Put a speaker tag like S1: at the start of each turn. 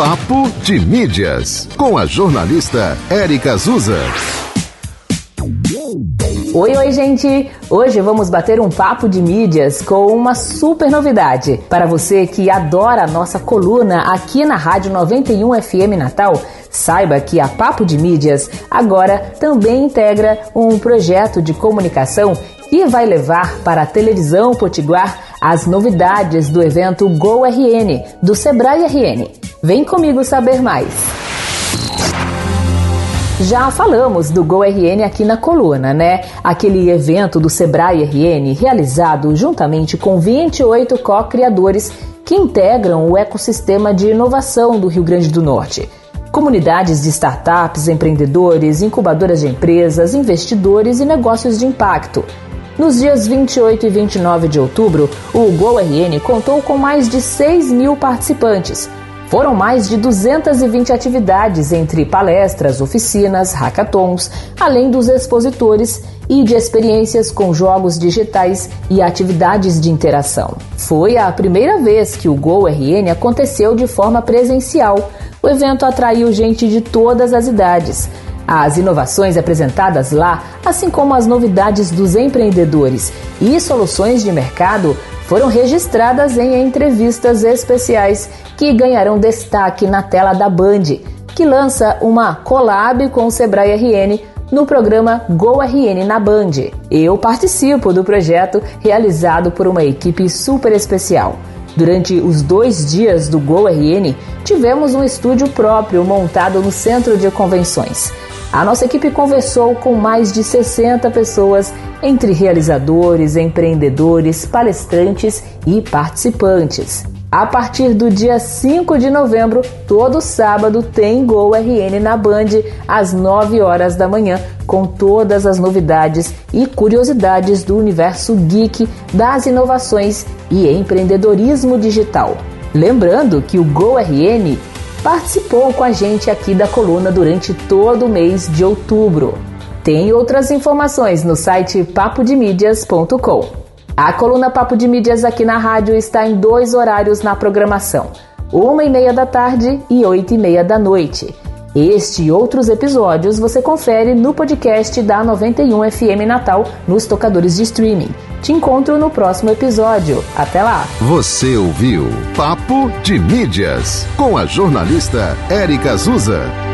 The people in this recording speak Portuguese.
S1: Papo de Mídias, com a jornalista Érica Azusa.
S2: Oi, oi, gente! Hoje vamos bater um papo de mídias com uma super novidade. Para você que adora a nossa coluna aqui na Rádio 91 FM Natal, saiba que a Papo de Mídias agora também integra um projeto de comunicação que vai levar para a televisão potiguar as novidades do evento Go RN do Sebrae RN. Vem comigo saber mais. Já falamos do GoRN aqui na coluna, né? Aquele evento do Sebrae RN realizado juntamente com 28 co-criadores que integram o ecossistema de inovação do Rio Grande do Norte. Comunidades de startups, empreendedores, incubadoras de empresas, investidores e negócios de impacto. Nos dias 28 e 29 de outubro, o GoRN contou com mais de 6 mil participantes. Foram mais de 220 atividades entre palestras, oficinas, hackathons, além dos expositores e de experiências com jogos digitais e atividades de interação. Foi a primeira vez que o GoRN aconteceu de forma presencial. O evento atraiu gente de todas as idades. As inovações apresentadas lá, assim como as novidades dos empreendedores e soluções de mercado, foram registradas em entrevistas especiais que ganharão destaque na tela da Band, que lança uma collab com o Sebrae RN no programa Go RN na Band. Eu participo do projeto realizado por uma equipe super especial. Durante os dois dias do Go RN, tivemos um estúdio próprio montado no centro de convenções. A nossa equipe conversou com mais de 60 pessoas, entre realizadores, empreendedores, palestrantes e participantes. A partir do dia 5 de novembro, todo sábado tem Gol RN na Band às 9 horas da manhã, com todas as novidades e curiosidades do universo geek, das inovações e empreendedorismo digital. Lembrando que o Gol RN participou com a gente aqui da coluna durante todo o mês de outubro. Tem outras informações no site papodemídias.com. A coluna Papo de Mídias aqui na rádio está em dois horários na programação: uma e meia da tarde e oito e meia da noite. Este e outros episódios você confere no podcast da 91 FM Natal nos tocadores de streaming. Te encontro no próximo episódio. Até lá!
S1: Você ouviu Papo de Mídias com a jornalista Érica Azusa.